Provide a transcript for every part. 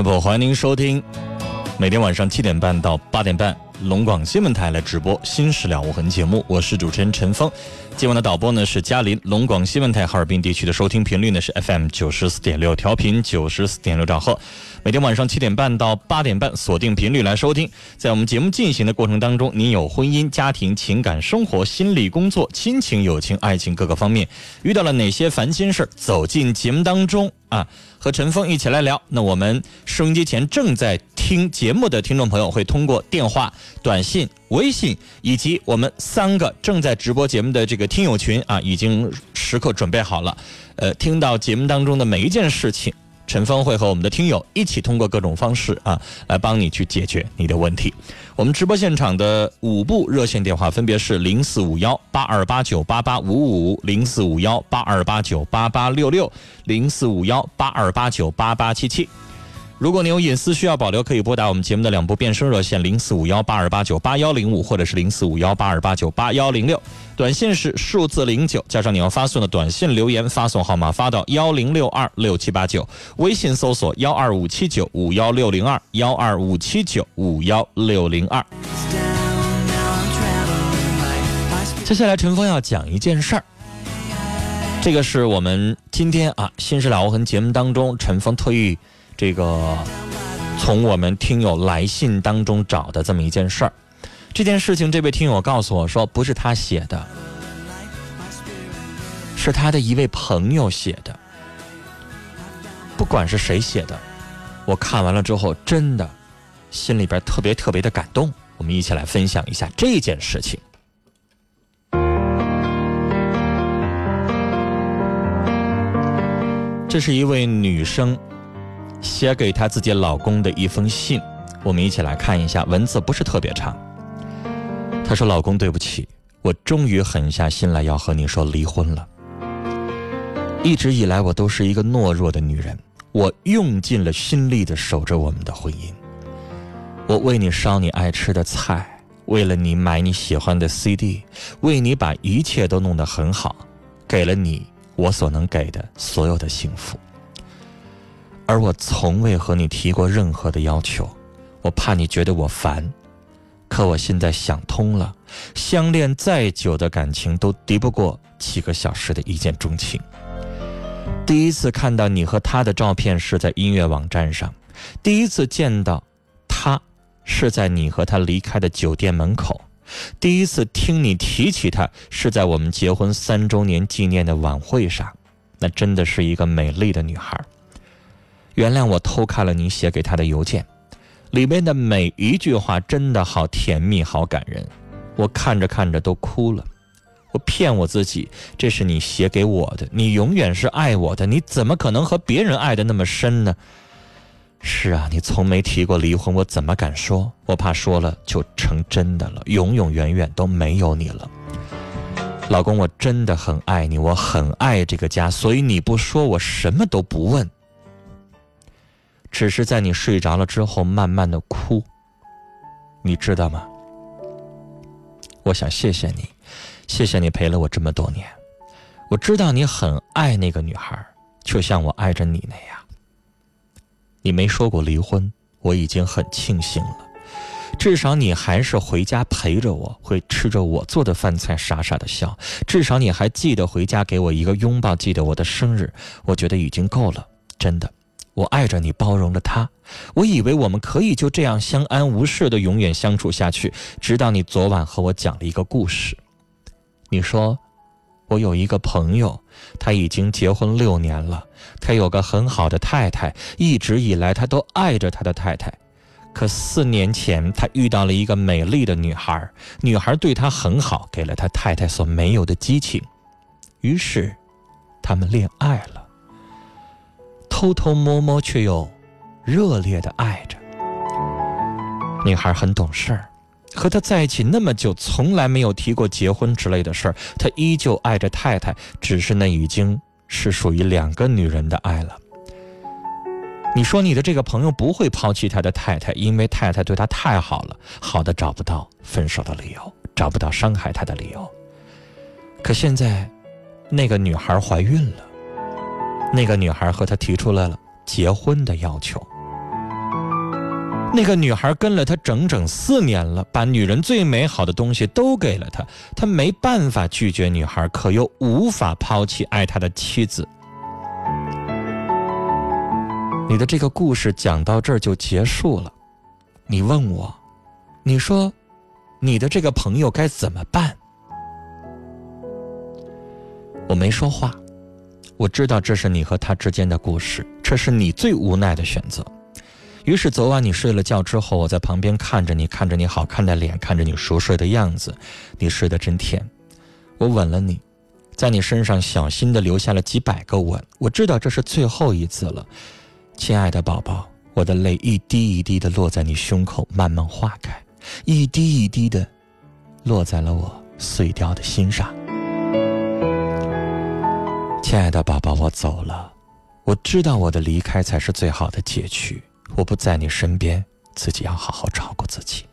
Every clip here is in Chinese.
众朋友，欢迎您收听每天晚上七点半到八点半龙广新闻台来直播《新事了无痕》节目，我是主持人陈峰。今晚的导播呢是嘉林，龙广新闻台哈尔滨地区的收听频率呢是 FM 九十四点六，调频九十四点六兆赫。每天晚上七点半到八点半，锁定频率来收听。在我们节目进行的过程当中，您有婚姻、家庭、情感、生活、心理、工作、亲情、友情、爱情各个方面遇到了哪些烦心事儿走进节目当中啊，和陈峰一起来聊。那我们收音机前正在听节目的听众朋友，会通过电话、短信、微信以及我们三个正在直播节目的这个听友群啊，已经时刻准备好了。呃，听到节目当中的每一件事情。陈峰会和我们的听友一起通过各种方式啊，来帮你去解决你的问题。我们直播现场的五部热线电话分别是零四五幺八二八九八八五五、零四五幺八二八九八八六六、零四五幺八二八九八八七七。如果您有隐私需要保留，可以拨打我们节目的两部变声热线：零四五幺八二八九八幺零五，或者是零四五幺八二八九八幺零六。短信是数字零九加上你要发送的短信留言，发送号码发到幺零六二六七八九。微信搜索幺二五七九五幺六零二幺二五七九五幺六零二。接下来，陈峰要讲一件事儿。这个是我们今天啊《新事了无痕》节目当中，陈峰特意。这个从我们听友来信当中找的这么一件事儿，这件事情这位听友告诉我说，不是他写的，是他的一位朋友写的。不管是谁写的，我看完了之后，真的心里边特别特别的感动。我们一起来分享一下这件事情。这是一位女生。写给她自己老公的一封信，我们一起来看一下，文字不是特别长。她说：“老公，对不起，我终于狠下心来要和你说离婚了。一直以来，我都是一个懦弱的女人，我用尽了心力的守着我们的婚姻。我为你烧你爱吃的菜，为了你买你喜欢的 CD，为你把一切都弄得很好，给了你我所能给的所有的幸福。”而我从未和你提过任何的要求，我怕你觉得我烦。可我现在想通了，相恋再久的感情都敌不过几个小时的一见钟情。第一次看到你和他的照片是在音乐网站上，第一次见到他是在你和他离开的酒店门口，第一次听你提起他是在我们结婚三周年纪念的晚会上。那真的是一个美丽的女孩。原谅我偷看了你写给他的邮件，里面的每一句话真的好甜蜜，好感人。我看着看着都哭了。我骗我自己，这是你写给我的，你永远是爱我的，你怎么可能和别人爱的那么深呢？是啊，你从没提过离婚，我怎么敢说？我怕说了就成真的了，永永远远都没有你了。老公，我真的很爱你，我很爱这个家，所以你不说，我什么都不问。只是在你睡着了之后，慢慢的哭。你知道吗？我想谢谢你，谢谢你陪了我这么多年。我知道你很爱那个女孩，就像我爱着你那样。你没说过离婚，我已经很庆幸了。至少你还是回家陪着我，会吃着我做的饭菜，傻傻的笑。至少你还记得回家给我一个拥抱，记得我的生日，我觉得已经够了。真的，我爱着你，包容了他。我以为我们可以就这样相安无事的永远相处下去，直到你昨晚和我讲了一个故事。你说，我有一个朋友，他已经结婚六年了，他有个很好的太太，一直以来他都爱着他的太太。可四年前，他遇到了一个美丽的女孩，女孩对他很好，给了他太太所没有的激情，于是，他们恋爱了，偷偷摸摸却又热烈的爱着。女孩很懂事儿，和他在一起那么久，从来没有提过结婚之类的事儿。他依旧爱着太太，只是那已经是属于两个女人的爱了。你说你的这个朋友不会抛弃他的太太，因为太太对他太好了，好的找不到分手的理由，找不到伤害他的理由。可现在，那个女孩怀孕了，那个女孩和他提出了结婚的要求。那个女孩跟了他整整四年了，把女人最美好的东西都给了他，他没办法拒绝女孩，可又无法抛弃爱他的妻子。你的这个故事讲到这儿就结束了，你问我，你说，你的这个朋友该怎么办？我没说话，我知道这是你和他之间的故事，这是你最无奈的选择。于是昨晚你睡了觉之后，我在旁边看着你，看着你好看的脸，看着你熟睡的样子，你睡得真甜。我吻了你，在你身上小心的留下了几百个吻，我知道这是最后一次了。亲爱的宝宝，我的泪一滴一滴的落在你胸口，慢慢化开，一滴一滴的落在了我碎掉的心上。亲爱的宝宝，我走了，我知道我的离开才是最好的结局。我不在你身边，自己要好好照顾自己。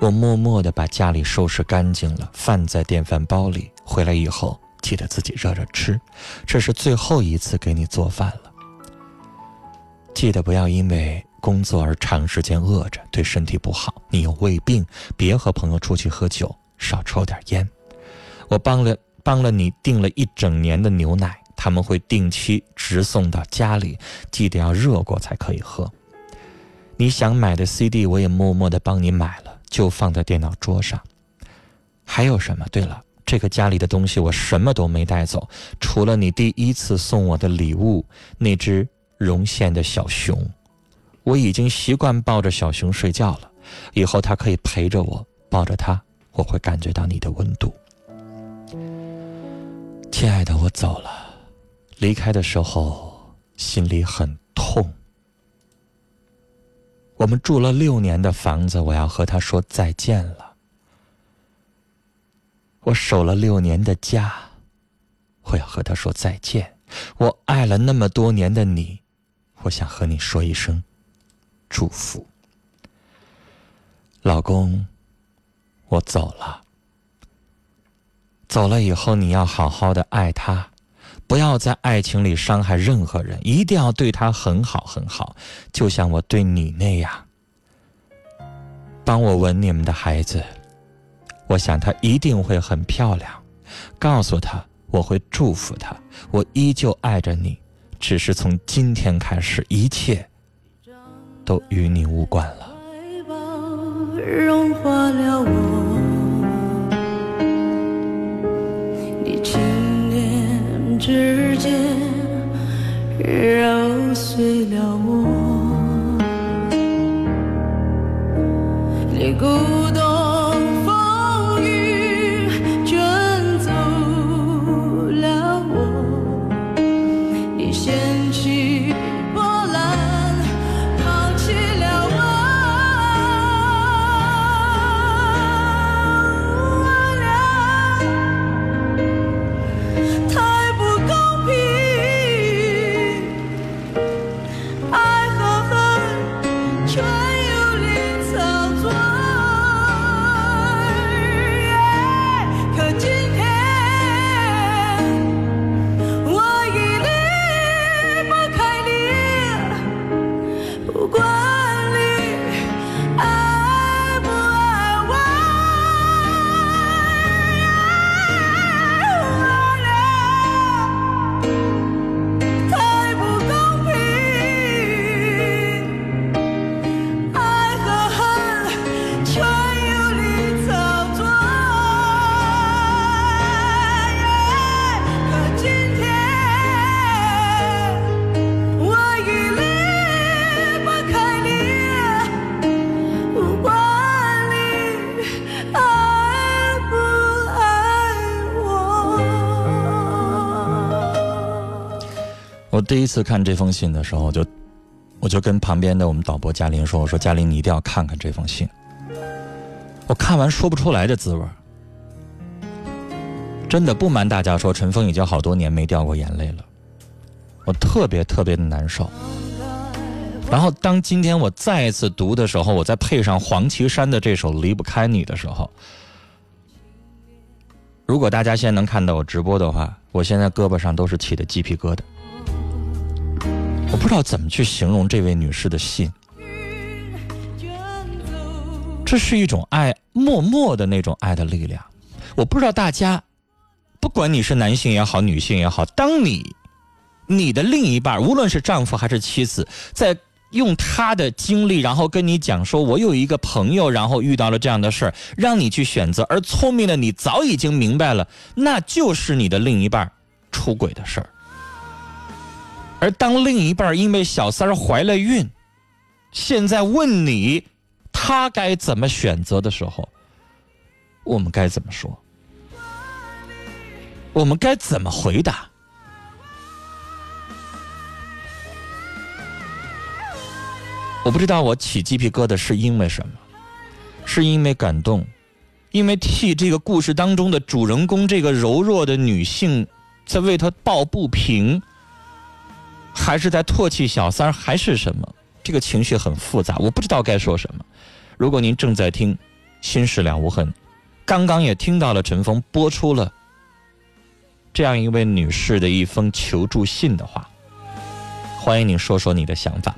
我默默的把家里收拾干净了，饭在电饭煲里。回来以后，记得自己热热吃，这是最后一次给你做饭了。记得不要因为工作而长时间饿着，对身体不好。你有胃病，别和朋友出去喝酒，少抽点烟。我帮了帮了你订了一整年的牛奶，他们会定期直送到家里，记得要热过才可以喝。你想买的 CD 我也默默的帮你买了，就放在电脑桌上。还有什么？对了，这个家里的东西我什么都没带走，除了你第一次送我的礼物那只。绒线的小熊，我已经习惯抱着小熊睡觉了。以后它可以陪着我，抱着它，我会感觉到你的温度。亲爱的，我走了，离开的时候心里很痛。我们住了六年的房子，我要和他说再见了。我守了六年的家，我要和他说再见。我爱了那么多年的你。我想和你说一声祝福，老公，我走了。走了以后，你要好好的爱他，不要在爱情里伤害任何人，一定要对他很好很好，就像我对你那样。帮我吻你们的孩子，我想他一定会很漂亮。告诉他，我会祝福他，我依旧爱着你。只是从今天开始，一切都与你无关了。融化了我，指尖揉碎了我，你孤一次看这封信的时候，就我就跟旁边的我们导播嘉玲说：“我说嘉玲，你一定要看看这封信。”我看完说不出来的滋味真的不瞒大家说，陈峰已经好多年没掉过眼泪了，我特别特别的难受。然后当今天我再一次读的时候，我再配上黄绮珊的这首《离不开你》的时候，如果大家现在能看到我直播的话，我现在胳膊上都是起的鸡皮疙瘩。我不知道怎么去形容这位女士的信，这是一种爱，默默的那种爱的力量。我不知道大家，不管你是男性也好，女性也好，当你你的另一半，无论是丈夫还是妻子，在用他的经历，然后跟你讲说，我有一个朋友，然后遇到了这样的事儿，让你去选择。而聪明的你早已经明白了，那就是你的另一半出轨的事儿。而当另一半因为小三怀了孕，现在问你他该怎么选择的时候，我们该怎么说？我们该怎么回答？我不知道我起鸡皮疙瘩是因为什么，是因为感动，因为替这个故事当中的主人公这个柔弱的女性在为她抱不平，还是在唾弃小三，还是什么？这个情绪很复杂，我不知道该说什么。如果您正在听《心事了无痕》，刚刚也听到了陈峰播出了这样一位女士的一封求助信的话，欢迎您说说你的想法。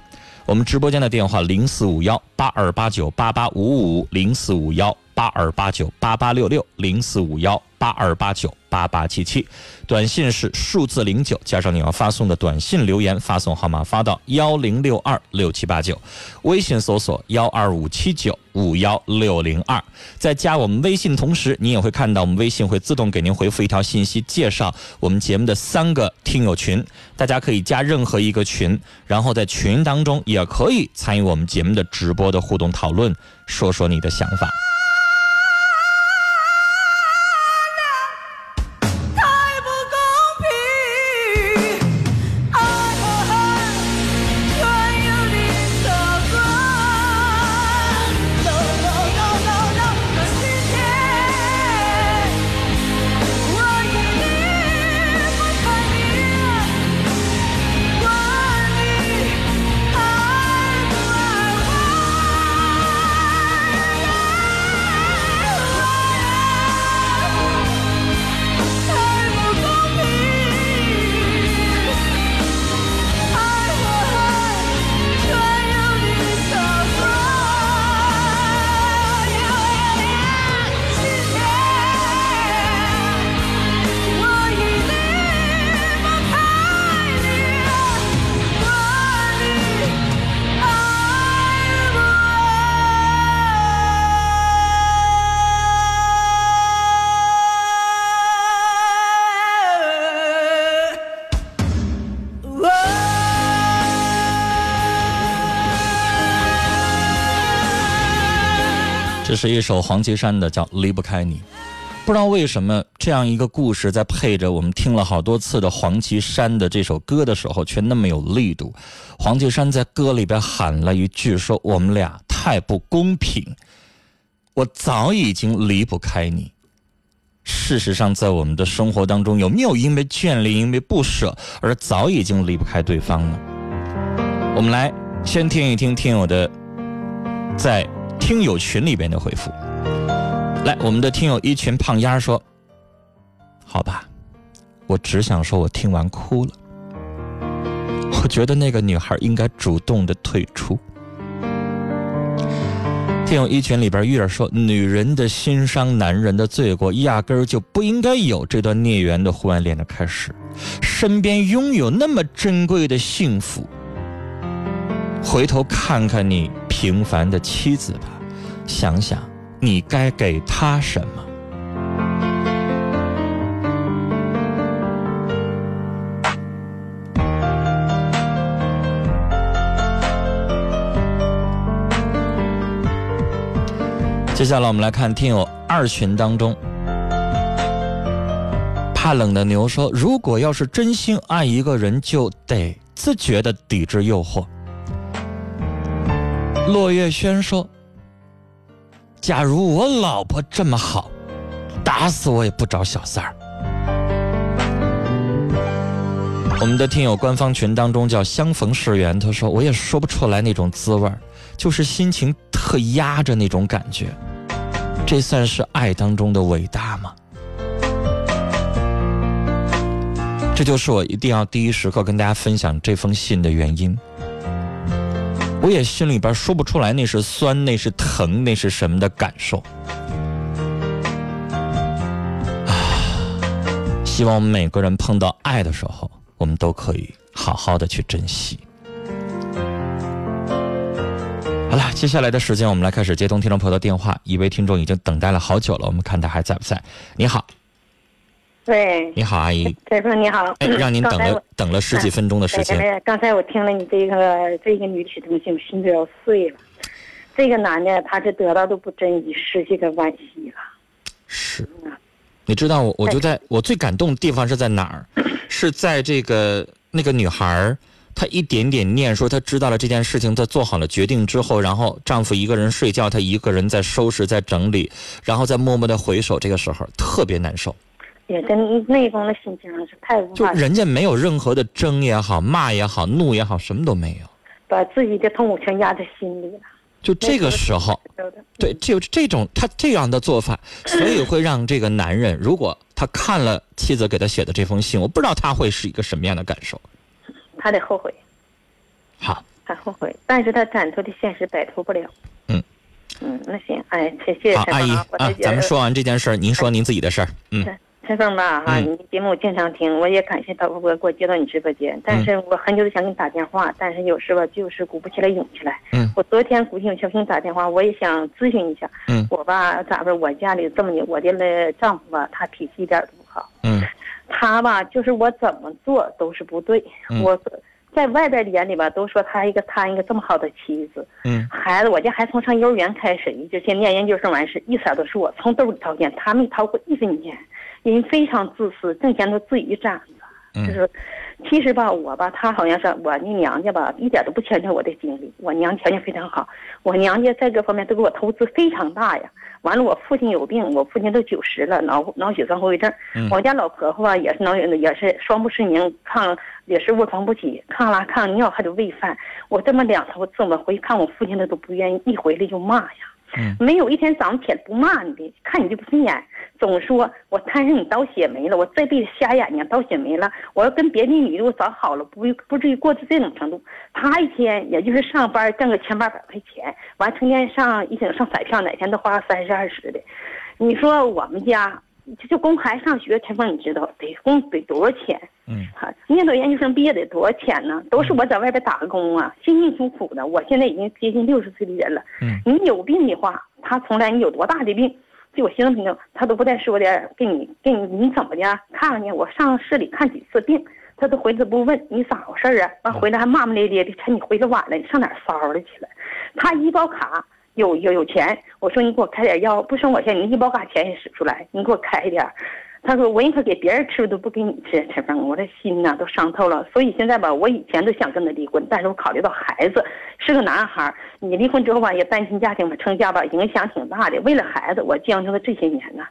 我们直播间的电话零四五幺八二八九八八五五零四五幺八二八九八八六六零四五幺八二八九八八七七，短信是数字零九加上你要发送的短信留言，发送号码发到幺零六二六七八九，微信搜索幺二五七九五幺六零二，在加我们微信同时，你也会看到我们微信会自动给您回复一条信息，介绍我们节目的三个听友群，大家可以加任何一个群，然后在群当中也可以参与我们节目的直播的互动讨论，说说你的想法。是一首黄绮珊的，叫《离不开你》。不知道为什么这样一个故事，在配着我们听了好多次的黄绮珊的这首歌的时候，却那么有力度。黄绮珊在歌里边喊了一句说：“我们俩太不公平，我早已经离不开你。”事实上，在我们的生活当中，有没有因为眷恋、因为不舍而早已经离不开对方呢？我们来先听一听听友的在听友群里边的回复。来，我们的听友一群胖丫说：“好吧，我只想说，我听完哭了。我觉得那个女孩应该主动的退出。”听友一群里边玉儿说：“女人的心伤，男人的罪过，压根儿就不应该有这段孽缘的婚外恋的开始。身边拥有那么珍贵的幸福，回头看看你平凡的妻子吧，想想你该给他什么。”接下来我们来看听友二群当中，怕冷的牛说：“如果要是真心爱一个人，就得自觉的抵制诱惑。”落叶轩说：“假如我老婆这么好，打死我也不找小三儿。”我们的听友官方群当中叫相逢是缘，他说我也说不出来那种滋味儿，就是心情特压着那种感觉，这算是爱当中的伟大吗？这就是我一定要第一时刻跟大家分享这封信的原因。我也心里边说不出来那是酸，那是疼，那是什么的感受。啊，希望我们每个人碰到爱的时候，我们都可以好好的去珍惜。好了，接下来的时间我们来开始接通听众朋友的电话。一位听众已经等待了好久了，我们看他还在不在？你好，喂，你好，阿姨。先生你好，哎，让您等了等了十几分钟的时间。对刚才我听了你这个这个女的东西，我心都要碎了。这个男的他是得到都不珍惜，失去个惋惜了。是，你知道我我就在我最感动的地方是在哪儿？是在这个那个女孩儿，她一点点念说她知道了这件事情，她做好了决定之后，然后丈夫一个人睡觉，她一个人在收拾在整理，然后再默默的回首，这个时候特别难受。也跟内功的心情是太无就法，人家没有任何的争也好，骂也好，怒也好，什么都没有。把自己的痛苦全压在心里了。就这个时候，对，就这种他这样的做法，所以会让这个男人，如果他看了妻子给他写的这封信，我不知道他会是一个什么样的感受。他得后悔，好，他后悔，但是他斩脱的现实摆脱不了。嗯嗯，那行，哎，谢谢好，阿姨啊咱们说完这件事儿，您说您自己的事儿。嗯，陈陈峰吧，哈，嗯你的节目我经常听，我也感谢导播给我接到你直播间，嗯但是我很久都想给你打电话，但是有时吧就是鼓不起来勇气来。嗯我昨天鼓起勇气给你打电话，我也想咨询一下。嗯我吧，咋说？我家里这么牛，我的那丈夫吧，他脾气一点都不好。嗯他吧，就是我怎么做都是不对。嗯我在外边的眼里吧，都说他一个他一个这么好的妻子，嗯孩子，我家孩子从上幼儿园开始，一直先念研究生完事，一色都是我从兜里掏钱，他没掏过一分钱，人非常自私，挣钱都自己攒着。就嗯是，其实吧，我吧，他好像是我那娘家吧，一点都不牵扯我的经历。我娘条件非常好，我娘家在各方面都给我投资非常大呀。完了，我父亲有病，我父亲都九十了，脑脑血栓后遗症。嗯我家老婆婆吧，也是脑也是双目失明，抗也是卧床不起，抗拉抗尿还得喂饭。我这么两头这么回看我父亲，他都不愿意，一回来就骂呀。嗯没有一天早上起来不骂你的，看你就不顺眼，总说我摊上你刀血霉了，我这辈子瞎眼睛刀血霉了，我要跟别的女的我早好了，不不至于过到这种程度。他一天也就是上班挣个千八百块钱，完成天上一整上彩票，哪天都花三十二十的。你说我们家就就供孩子上学，陈峰你知道得供得多少钱？嗯哈，念到研究生毕业得多少钱呢？都是我在外边打工啊，辛辛苦苦的。我现在已经接近六十岁的人了。嗯你有病的话，他从来你有多大的病，就我心脏病症，他都不带说的，给你给你你怎么的？看看去，我上市里看几次病，他都回来不问你咋回事儿啊？完回来还骂骂咧咧的，趁你回来晚了，你上哪儿骚了去了？他医保卡有有有钱，我说你给我开点药，不生我钱，你医保卡钱也使出来，你给我开一点。他说我宁可给别人吃，都不给你吃。陈峰，我这心呐都伤透了。所以现在吧，我以前都想跟他离婚，但是我考虑到孩子是个男孩，你离婚之后吧也单亲家庭吧，成家吧影响挺大的。为了孩子，我将就了这些年呢。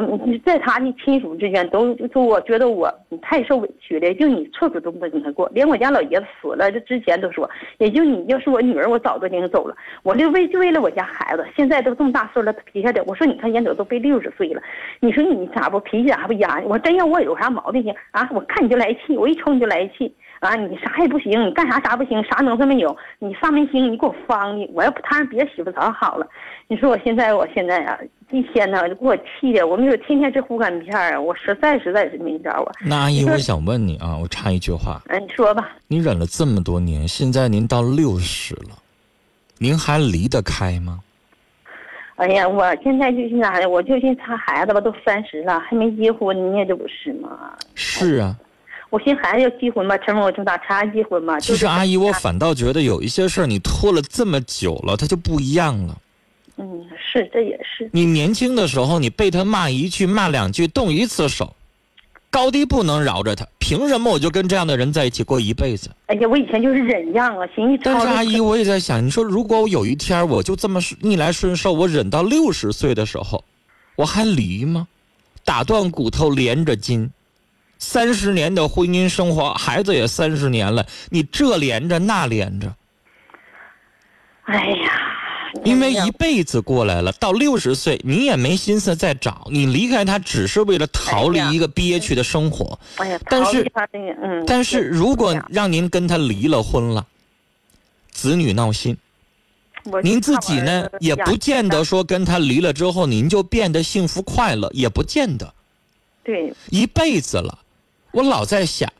我在他的亲属之间都就我觉得我你太受委屈了，就你处处都不跟他过，连我家老爷子死了这之前都说，也就你要是我女儿，我早都领走了。我就为就为了我家孩子，现在都这么大岁数了，他脾气还得。我说你看烟斗都被六十岁了，你说你咋不脾气咋不压？我真要我有啥毛病行啊？我看你就来气，我一瞅你就来气啊！你啥也不行，你干啥啥不行，啥能耐没有？你上没星，你给我方的，我要不摊上别媳妇早好了。你说我现在我现在啊，一天呢就给我气的，我没有天天吃护肝片儿啊，我实在实在是没招啊。那阿姨，我想问你啊，我插一句话，嗯，你说吧。你忍了这么多年，现在您到六十了，您还离得开吗？哎呀，我现在就是啥呀？我就寻他孩子吧，都三十了，还没结婚呢，这不是吗？是啊，我寻孩子要结婚吧，陈峰，我就打查结婚吧。就是其实阿姨，我反倒觉得有一些事儿你拖了这么久了，他就不一样了。嗯，是，这也是，你年轻的时候，你被他骂一句、骂两句，动一次手，高低不能饶着他。凭什么我就跟这样的人在一起过一辈子？哎呀，我以前就是忍让啊，寻思但是操阿姨，我也在想，你说如果我有一天我就这么逆来顺受，我忍到六十岁的时候，我还离吗？打断骨头连着筋，三十年的婚姻生活，孩子也三十年了，你这连着那连着，哎呀，因为一辈子过来了，到六十岁你也没心思再找，你离开他只是为了逃离一个憋屈的生活。哎呀，但是但是如果让您跟他离了婚了，子女闹心。我您自己呢，也不见得说跟他离了之后您就变得幸福快乐，也不见得。对，一辈子了，我老在想，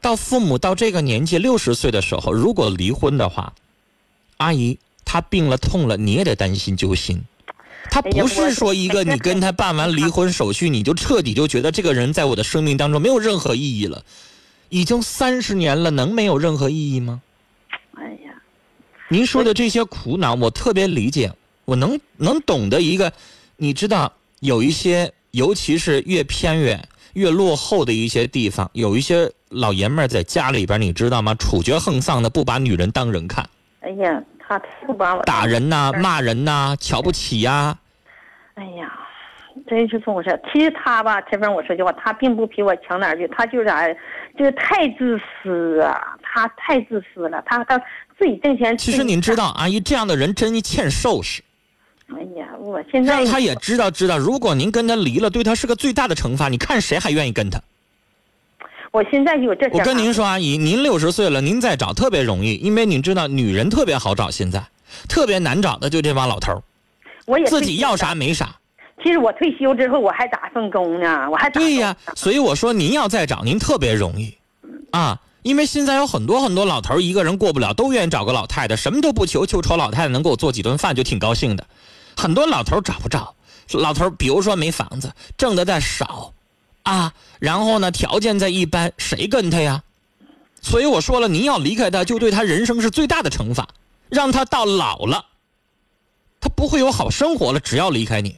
到父母到这个年纪六十岁的时候，如果离婚的话，阿姨她病了痛了，你也得担心揪心。他哎呀不是说一个 你跟他办完离婚手续，你就彻底就觉得这个人在我的生命当中没有任何意义了。已经三十年了，能没有任何意义吗？哎呀，您说的这些苦恼，我特别理解，我能能懂得一个，你知道有一些，尤其是越偏远、越落后的一些地方，有一些老爷们儿在家里边，你知道吗？处决横丧的，不把女人当人看，哎呀，他不把我打人呐、嗯骂人呐、瞧不起呀、哎呀，真是这么回事。其实他吧，陈峰，我说句话，他并不比我强哪儿去，他就是啥，就是太自私啊，他太自私了，他他自己挣钱。其实您知道，阿姨这样的人真欠收拾，哎呀，我现在让他也知道知道，如果您跟他离了，对他是个最大的惩罚。你看谁还愿意跟他？我现在有这。我跟您说，阿姨，您六十岁了，您再找特别容易，因为您知道，女人特别好找，现在特别难找的就这帮老头儿，我也自己要啥没啥。其实我退休之后，我还打份工呢，我还对呀所以我说您要再找，您特别容易，啊，因为现在有很多很多老头儿一个人过不了，都愿意找个老太太，什么都不求，就瞅老太太能给我做几顿饭就挺高兴的。很多老头找不着，老头比如说没房子，挣的再少，啊，然后呢条件再一般，谁跟他呀？所以我说了，您要离开他，就对他人生是最大的惩罚，让他到老了，他不会有好生活了，只要离开你。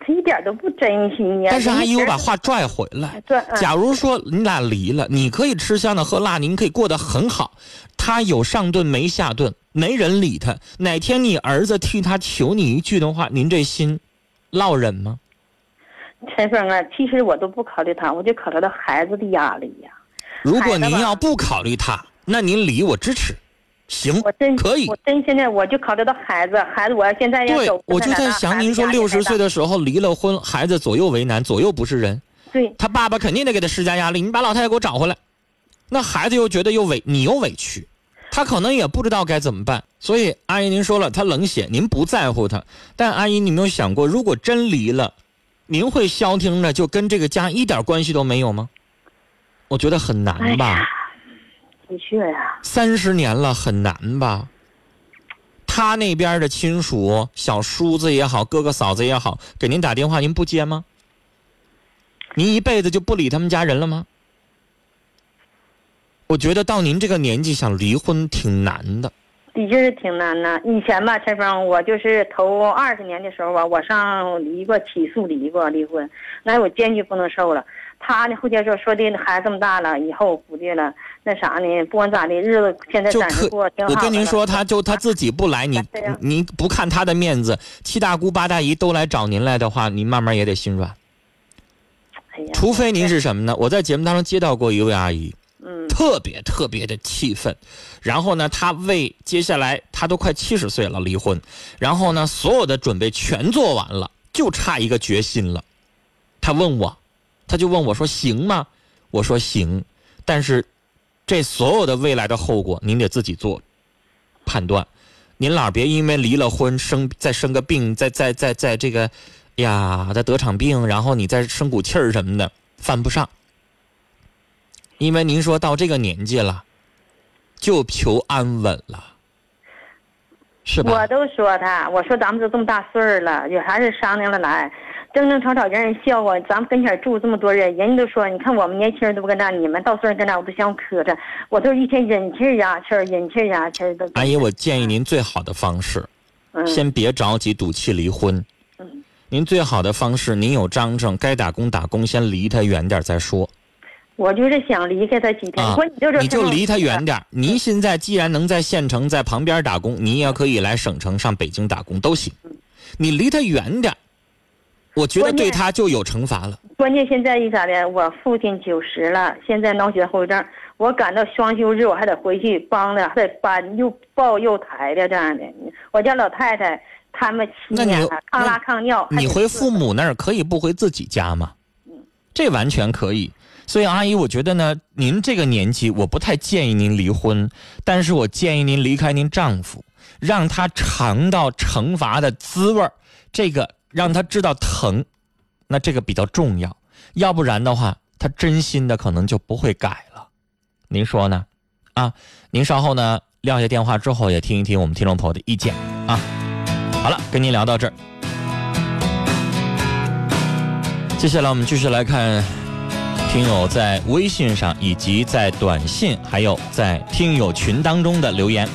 他一点都不真心呀。但是阿姨，我把话拽回来。假如说你俩离了，你可以吃香的喝辣，您可以过得很好。他有上顿没下顿，没人理他。哪天你儿子替他求你一句的话，您这心落忍吗？陈峰啊，其实我都不考虑他，我就考虑到孩子的压力呀。如果您要不考虑他，那您离我支持，行我真可以我。真现在我就考虑到孩子，孩子我要现在要对走，，我就在想，您说六十岁的，时候离了婚，孩子左右为难，左右不是人。对，他爸爸肯定得给他施加压力，你把老太太给我找回来。那孩子又觉得又委，你又委屈，他可能也不知道该怎么办。所以阿姨您说了，他冷血，您不在乎他。但阿姨，你有没有想过，如果真离了，您会消停着就跟这个家一点关系都没有吗？我觉得很哎难吧呀，，的确呀，三十年了，很难吧？他那边的亲属，小叔子也好，哥哥嫂子也好，给您打电话，您不接吗？您一辈子就不理他们家人了吗？我觉得到您这个年纪想离婚挺难的。的确是挺难的。以前吧，陈峰，我就是头二十年的时候吧，我上离过起诉离过离婚，那我坚决不能受了。他呢，后天说说的孩子这么大了，以后估计了那啥呢，不管咋的，日子现在就可暂时过挺好我跟您说，他就他自己不来，你您不看他的面子，七大姑八大姨都来找您来的话，您慢慢也得心软。哎呀，除非您是什么呢？我在节目当中接到过一位阿姨，嗯特别特别的气愤，然后呢，她为接下来她都快七十岁了离婚，然后呢，所有的准备全做完了，就差一个决心了。她问我，他就问我说行吗？我说行，但是这所有的未来的后果您得自己做判断。您老别因为离了婚生再生个病，再再再再这个呀，再得场病，然后你再生股气儿什么的，犯不上。因为您说到这个年纪了，就求安稳了，是吧我？都说他，我说咱们都这么大岁儿了，有啥事商量着来，争争吵吵让人笑话。咱们跟前住这么多人，人家都说，你看我们年轻人都不跟那，你们到岁数跟那，我都想磕碜。我都一天忍气压气儿，忍气压气儿的。阿姨，我建议您最好的方式，嗯，先别着急赌气离婚嗯，您最好的方式，您有张证，该打工打工，先离他远点再说我就是想离开他几天，啊你就你就离他远点。您现在既然能在县城在旁边打工，你也可以来省城上北京打工都行。你离他远点儿，我觉得对他就有惩罚了。关键现在一咋的？我父亲九十了，现在脑血后遗症，我赶到双休日我还得回去帮着，还得搬又抱又抬的这样的。我家老太太他们七那你年了，抗拉抗尿。你回父母那儿可以不回自己家吗？这完全可以。所以阿姨，我觉得呢，您这个年纪，我不太建议您离婚，但是我建议您离开您丈夫，让他尝到惩罚的滋味儿这个让他知道疼，那这个比较重要。要不然的话，他真心的可能就不会改了。您说呢？啊，您稍后呢撂下电话之后，也听一听我们听众朋友的意见啊。好了，跟您聊到这儿。接下来我们继续来看听友在微信上以及在短信，还有在听友群当中的留言。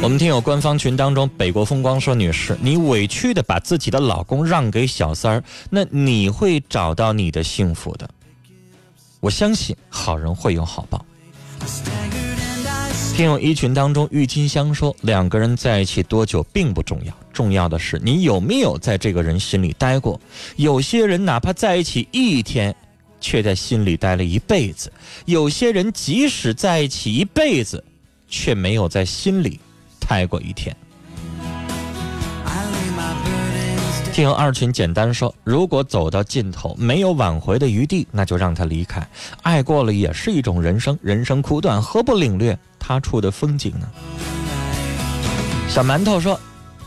我们听友官方群当中，北国风光说：“女士，你委屈的把自己的老公让给小三儿，那你会找到你的幸福的。我相信好人会有好报。”听友一群当中，郁金香说：“两个人在一起多久并不重要，重要的是你有没有在这个人心里待过。有些人哪怕在一起一天，却在心里待了一辈子；有些人即使在一起一辈子，却没有在心里待过一天。”听二群简单说：“如果走到尽头没有挽回的余地，那就让他离开。爱过了也是一种人生，人生苦短，何不领略他处的风景呢？”小馒头说：“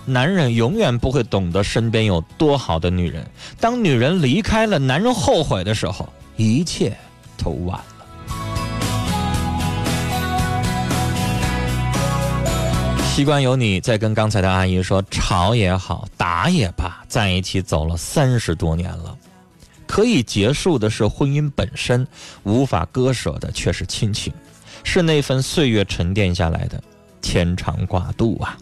男人永远不会懂得身边有多好的女人，当女人离开了，男人后悔的时候，一切都晚”习惯有你在跟刚才的阿姨说，吵也好，打也罢，在一起走了三十多年了，可以结束的是婚姻本身，无法割舍的却是亲情，是那份岁月沉淀下来的牵肠挂肚啊。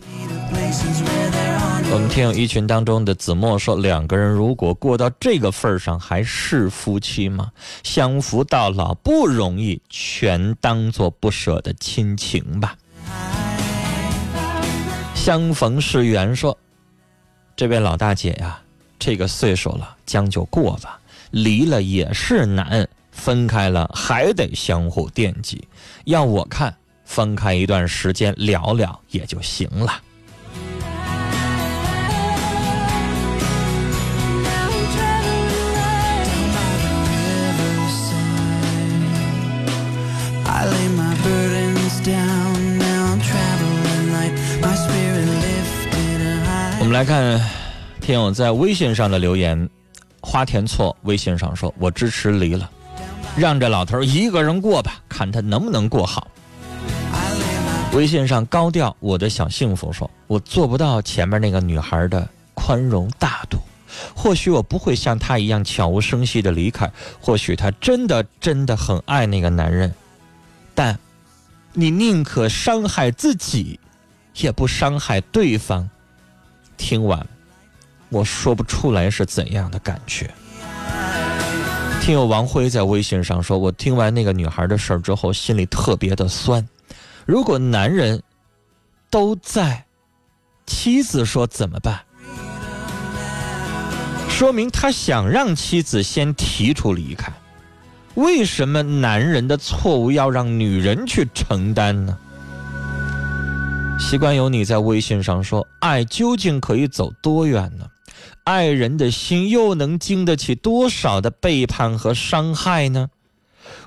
我们听友一群当中的子墨说，两个人如果过到这个份儿上，还是夫妻吗？相扶到老不容易，全当做不舍的亲情吧。相逢是缘说，这位老大姐呀，这个岁数了，将就过吧。离了也是难，分开了还得相互惦记。要我看，分开一段时间聊聊也就行了。我们来看听友在微信上的留言，花田错微信上说：“我支持离了，让这老头儿一个人过吧，看他能不能过好。”微信上高调我的小幸福说：“我做不到前面那个女孩的宽容大度，或许我不会像她一样悄无声息的离开，或许她真的真的很爱那个男人，但你宁可伤害自己，也不伤害对方。”听完，我说不出来是怎样的感觉。听友王辉在微信上说：“我听完那个女孩的事儿之后，心里特别的酸。如果男人都在，妻子说怎么办？说明他想让妻子先提出离开。为什么男人的错误要让女人去承担呢？习惯有你在微信上说，爱究竟可以走多远呢？爱人的心又能经得起多少的背叛和伤害呢？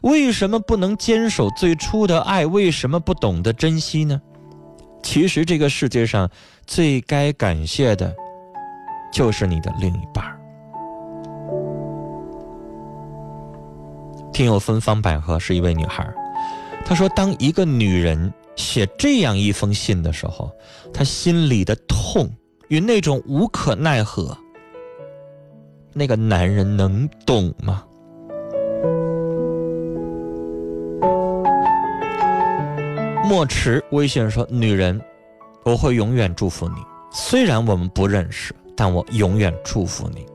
为什么不能坚守最初的爱？为什么不懂得珍惜呢？其实这个世界上最该感谢的，就是你的另一半。听友芬芳百合是一位女孩，她说：“当一个女人写这样一封信的时候，他心里的痛与那种无可奈何，那个男人能懂吗？”莫迟微信说：“女人，我会永远祝福你。虽然我们不认识，但我永远祝福你。”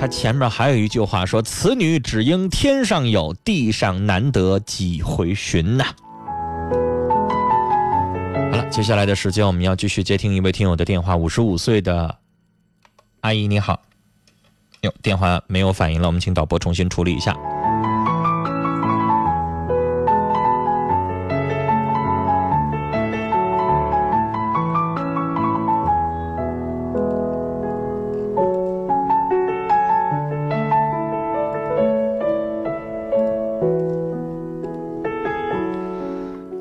他前面还有一句话说：“此女只应天上有，地上难得几回寻呐。”好了，接下来的时间我们要继续接听一位听友的电话。五十五岁的阿姨，你好。哟，电话没有反应了，我们请导播重新处理一下。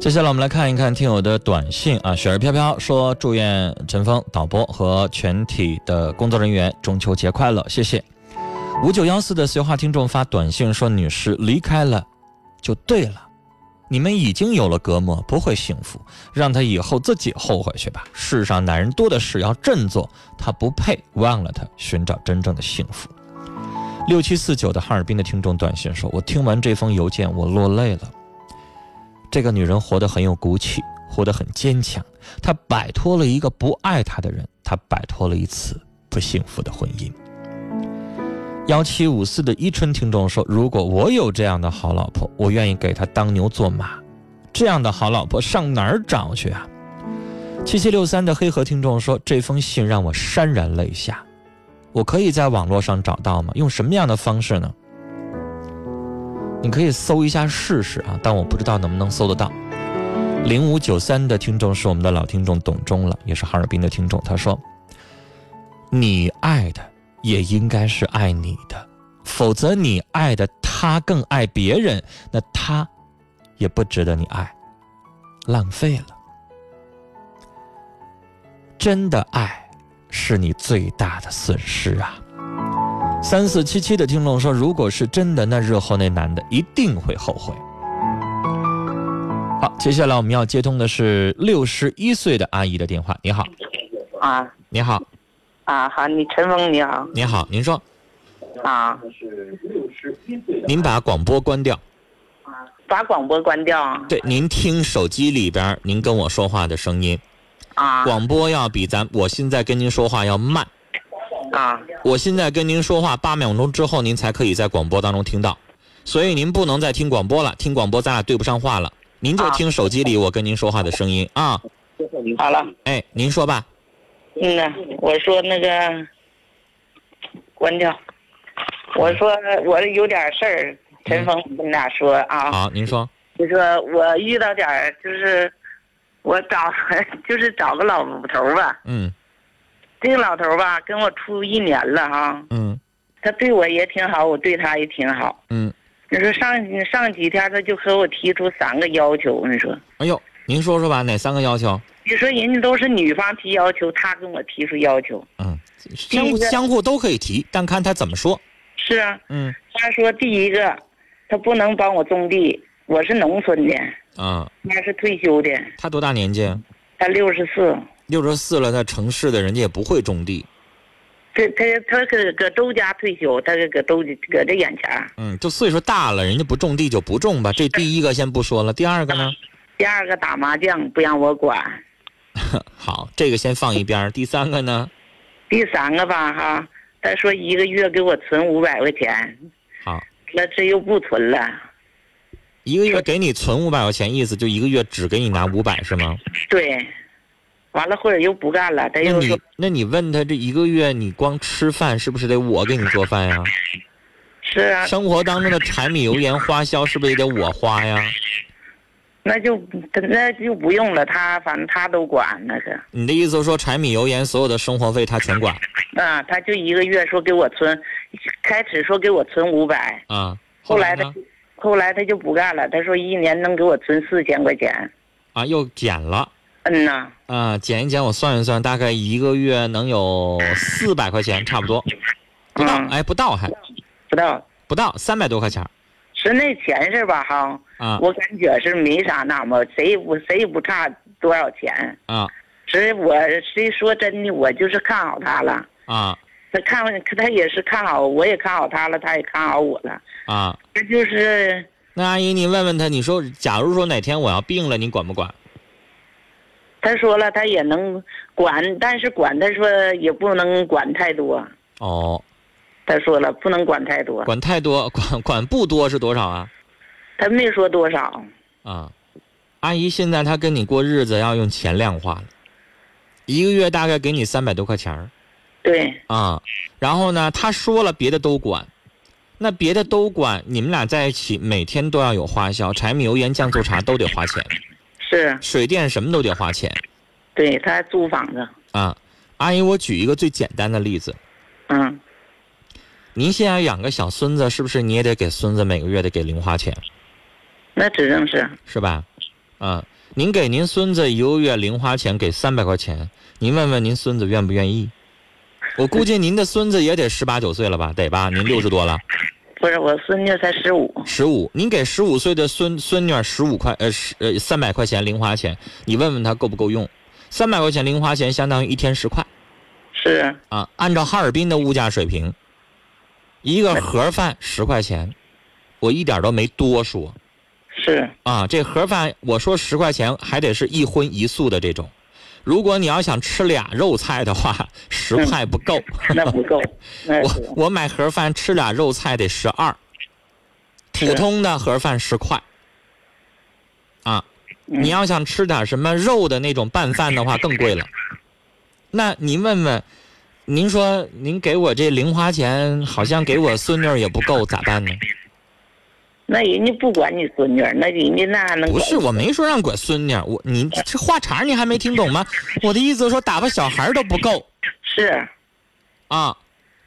接下来我们来看一看听友的短信啊，雪儿飘飘说祝愿陈峰导播和全体的工作人员中秋节快乐，谢谢。五九幺四的随话听众发短信说：“女士离开了，就对了，你们已经有了隔膜，不会幸福，让他以后自己后悔去吧。世上男人多的是，要振作，他不配，忘了他，寻找真正的幸福。”六七四九的哈尔滨的听众短信说：“我听完这封邮件，我落泪了。”这个女人活得很有骨气，活得很坚强。她摆脱了一个不爱她的人，她摆脱了一次不幸福的婚姻。幺七五四的伊春听众说：“如果我有这样的好老婆，我愿意给她当牛做马。这样的好老婆上哪儿找去啊？”七七六三的黑河听众说：“这封信让我潸然泪下。我可以在网络上找到吗？用什么样的方式呢？”你可以搜一下试试啊，但我不知道能不能搜得到。零五九三的听众是我们的老听众董忠了，也是哈尔滨的听众。他说：“你爱的也应该是爱你的，否则你爱的他更爱别人，那他也不值得你爱，浪费了。真的爱是你最大的损失啊。”三四七七的听众说：“如果是真的，那日后那男的一定会后悔。”好，接下来我们要接通的是六十一岁的阿姨的电话。你好，啊。你好，啊好，你陈峰你好。你好，您说，啊，您把广播关掉。啊把广播关掉啊。对，您听手机里边您跟我说话的声音，啊。广播要比咱我现在跟您说话要慢。啊我现在跟您说话八秒钟之后，您才可以在广播当中听到，所以您不能再听广播了，听广播咱俩对不上话了。您就啊听手机里我跟您说话的声音啊。好了，哎，您说吧。嗯呐，我说那个关掉，我说我有点事儿，陈峰跟你俩说啊，好，您说。就说我遇到点儿就是我找 就是找个老头儿吧，嗯这个老头儿吧跟我处一年了哈，嗯他对我也挺好，我对他也挺好。嗯。你说上上几天他就和我提出三个要求，你说，哎呦，您说说吧，哪三个要求？你说人家都是女方提要求，他跟我提出要求，嗯，相互相互都可以提，但看他怎么说。是啊，嗯他说第一个，他不能帮我种地，我是农村的，啊，他是退休的，他多大年纪？他六十四，六十四了，在城市的人家也不会种地。他他他搁搁周家退休，他搁周搁这眼前儿。嗯，就岁数大了，人家不种地就不种吧。这第一个先不说了，第二个呢？第二个打麻将不让我管，好，这个先放一边儿。第三个呢？第三个吧哈，他说一个月给我存五百块钱，好，那这又不存了。一个月给你存五百块钱，意思就一个月只给你拿五百是吗？对，完了或者又不干了，他那你又说那你问他这一个月你光吃饭是不是得我给你做饭呀？是啊，生活当中的柴米油盐花销是不是也得我花呀？那就那就不用了，他反正他都管那个。你的意思说柴米油盐所有的生活费他全管啊，他就一个月说给我存，开始说给我存五百，啊？后来他呢？后来他就不干了，他说一年能给我存四千块钱。啊，又减了嗯呐，啊，减一减，我算一算，大概一个月能有四百块钱，差不多，不到，嗯哎，不到还不到不到三百多块钱是那钱是吧？哈，啊我感觉是没啥那么，谁也不谁也不差多少钱。啊是我谁说真的，我就是看好他了。啊他看他也是看好，我也看好他了，他也看好我了。啊！这就是那阿姨，你问问他，你说，假如说哪天我要病了，你管不管？他说了，他也能管，但是管他说也不能管太多。哦，他说了，不能管太多。管太多，管管不多是多少啊？他没说多少。啊，阿姨，现在他跟你过日子要用钱量化了，一个月大概给你三百多块钱儿对，啊。然后呢，他说了别的都管，那别的都管，你们俩在一起每天都要有花销，柴米油盐酱醋茶都得花钱，是，水电什么都得花钱对他租房子。啊。阿姨，我举一个最简单的例子，嗯，您现在养个小孙子，是不是你也得给孙子每个月得给零花钱，那指定是。是吧？啊，您给您孙子一个月零花钱给三百块钱，您问问您孙子愿不愿意？我估计您的孙子也得十八九岁了吧，得吧？您六十多了，不是我孙女才十五。十五，您给十五岁的孙孙女十五块呃十呃三百块钱零花钱，你问问他够不够用？三百块钱零花钱相当于一天十块是，啊，按照哈尔滨的物价水平，一个盒饭十块钱，我一点都没多说。是，啊，这盒饭我说十块钱，还得是一荤一素的这种。如果你要想吃俩肉菜的话，十块不够。那不够。我我买盒饭吃俩肉菜得十二，普通的盒饭十块。啊，嗯你要想吃点什么肉的那种拌饭的话，更贵了。那您问问，您说您给我这零花钱，好像给我孙女儿也不够，咋办呢？那人家不管你孙女儿，那人家那还能不是，我没说让管孙女儿，我你这话茬你还没听懂吗？我的意思说打发小孩都不够是，啊，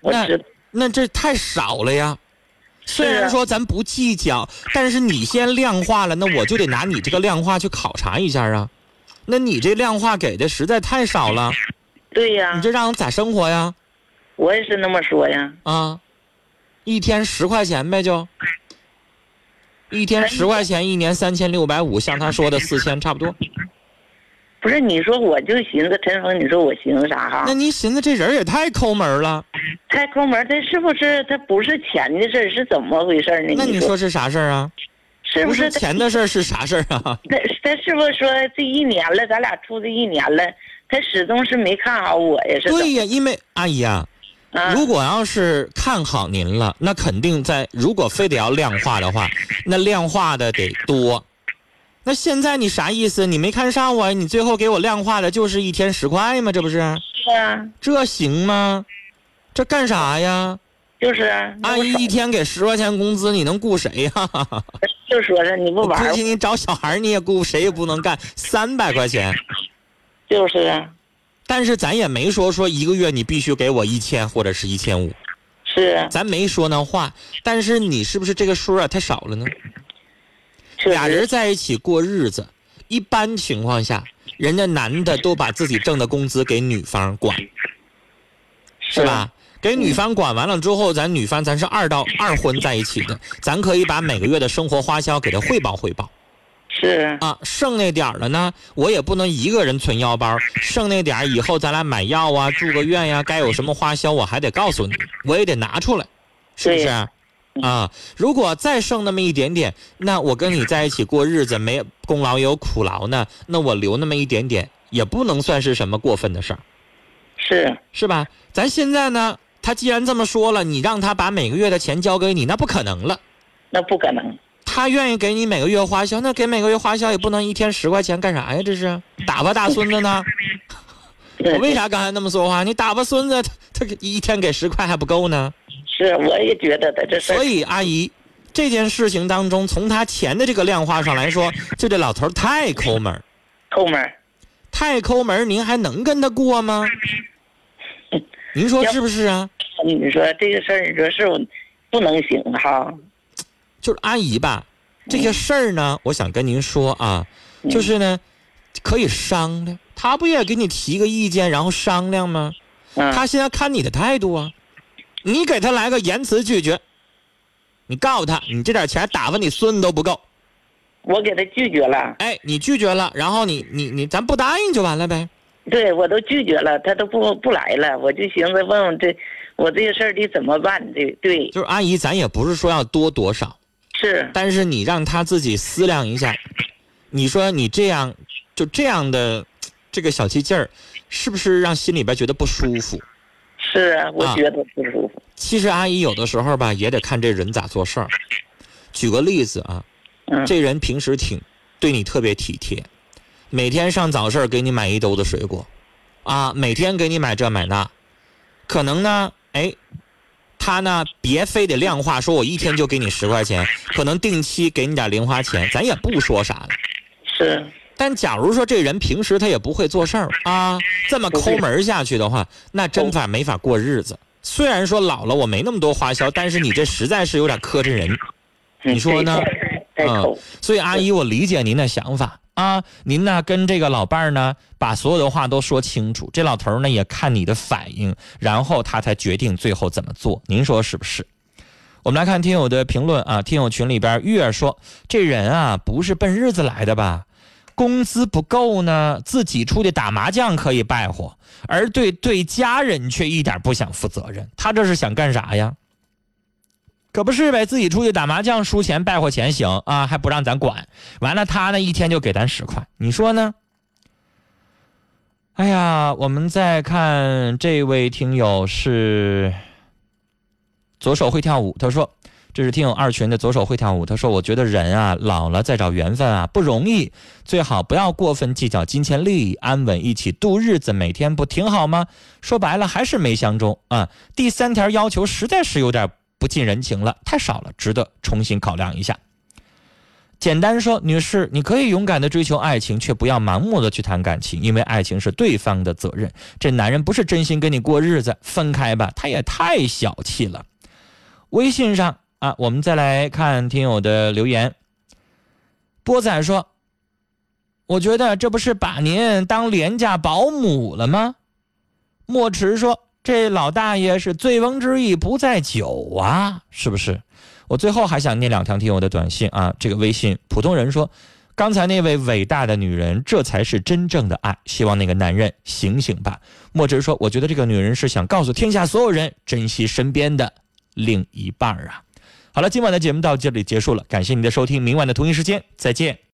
那我知那这太少了呀。虽然说咱不计较，但是你先量化了，那我就得拿你这个量化去考察一下啊。那你这量化给的实在太少了，对呀、你这让我咋生活呀？我也是那么说呀。啊，一天十块钱呗就，一天十块钱，一年三千六百五，像他说的四千差不多。不是你说，我就寻思陈峰，你说我寻思啥哈那？你寻思这人也太抠门了。太抠门，他是不是他不是钱的事儿，是怎么回事呢？那你你说是啥事儿啊？是是不是钱的事儿是啥事儿啊？他他是不是说这一年了，咱俩处这一年了，他始终是没看好我呀？是对呀，因为阿姨啊，啊？如果要是看好您了，那肯定在如果非得要量化的话，那量化的得多。那现在你啥意思？你没看上我，你最后给我量化的就是一天十块吗？这不是？是啊，这行吗？这干啥呀？就是啊。阿姨一天给十块钱工资，你能雇谁呀？就说是你不玩儿估计，你找小孩你也雇，谁也不能干。三百块钱，就是啊，但是咱也没说说一个月你必须给我一千或者是一千五，是啊，咱没说那话。但是你是不是这个数啊太少了呢？俩人在一起过日子，一般情况下，人家男的都把自己挣的工资给女方管，是吧？？给女方管完了之后，咱女方咱是二到二婚在一起的，咱可以把每个月的生活花销给她汇报汇报是啊，啊。剩那点儿了呢，我也不能一个人存腰包，剩那点儿以后咱俩买药啊、住个院呀、该有什么花销我还得告诉你，我也得拿出来，是不是？啊，如果再剩那么一点点，那我跟你在一起过日子，没功劳也有苦劳呢，那我留那么一点点，也不能算是什么过分的事儿，是是吧？咱现在呢，他既然这么说了，你让他把每个月的钱交给你，那不可能了。那不可能。他愿意给你每个月花销，那给每个月花销也不能一天十块钱干啥呀？这是打发大孙子呢？我为啥刚才那么说话？你打发孙子，他他一天给十块还不够呢？是，我也觉得他这所以阿姨，这件事情当中，从他钱的这个量化上来说，就这老头太抠门儿，抠门儿。太抠门儿，您还能跟他过吗？您说是不是啊？你说这个事儿，你说是不不能行哈？就是阿姨吧，这些事儿呢，我想跟您说啊，就是呢，可以商量。他不也给你提个意见，然后商量吗？嗯，他现在看你的态度啊，你给他来个言辞拒绝，你告诉他，你这点钱打发你孙子都不够。我给他拒绝了，哎，你拒绝了，然后你你你，咱不答应就完了呗。对我都拒绝了，他都不不来了，我就寻思问问这我这个事儿得怎么办？对对，就是阿姨，咱也不是说要多多少，是但是你让他自己思量一下，你说你这样就这样的这个小气劲儿，是不是让心里边觉得不舒服？是啊，我啊觉得不舒服。其实阿姨有的时候吧，也得看这人咋做事儿。举个例子啊，嗯，这人平时挺对你特别体贴，每天上早市给你买一兜子水果，啊，每天给你买这买那，可能呢，哎，他呢别非得量化，说我一天就给你十块钱，可能定期给你点零花钱，咱也不说啥了。是但假如说这人平时他也不会做事儿啊，这么抠门下去的话，那真法没法过日子。虽然说老了我没那么多花销，但是你这实在是有点磕碜人。你说呢？嗯。所以阿姨，我理解您的想法啊。您呢跟这个老伴儿呢，把所有的话都说清楚。这老头呢也看你的反应，然后他才决定最后怎么做。您说是不是？我们来看听友的评论啊，听友群里边月儿说，这人啊不是奔日子来的吧？工资不够呢，自己出去打麻将可以败火，而对对家人却一点不想负责任。他这是想干啥呀？可不是呗，自己出去打麻将输钱败火钱行啊，还不让咱管。完了，他呢一天就给咱十块，你说呢？哎呀，我们再看这位听友是左手会跳舞，他说这是听友二群的左手会跳舞，他说我觉得人啊老了再找缘分啊不容易，最好不要过分计较金钱利益，安稳一起度日子，每天不挺好吗？说白了还是没相中啊。第三条要求实在是有点不近人情了，太少了，值得重新考量一下。简单说，女士，你可以勇敢的追求爱情，却不要盲目的去谈感情，因为爱情是对方的责任。这男人不是真心跟你过日子，分开吧，他也太小气了。微信上啊，我们再来看听友的留言。波仔说：“我觉得这不是把您当廉价保姆了吗？”墨池说：“这老大爷是醉翁之意不在酒啊，是不是？”我最后还想念两条听友的短信啊，这个微信普通人说：“刚才那位伟大的女人，这才是真正的爱。希望那个男人醒醒吧。”墨池说：“我觉得这个女人是想告诉天下所有人，珍惜身边的另一半啊。”好了，今晚的节目到这里结束了，感谢您的收听，明晚的同一时间再见。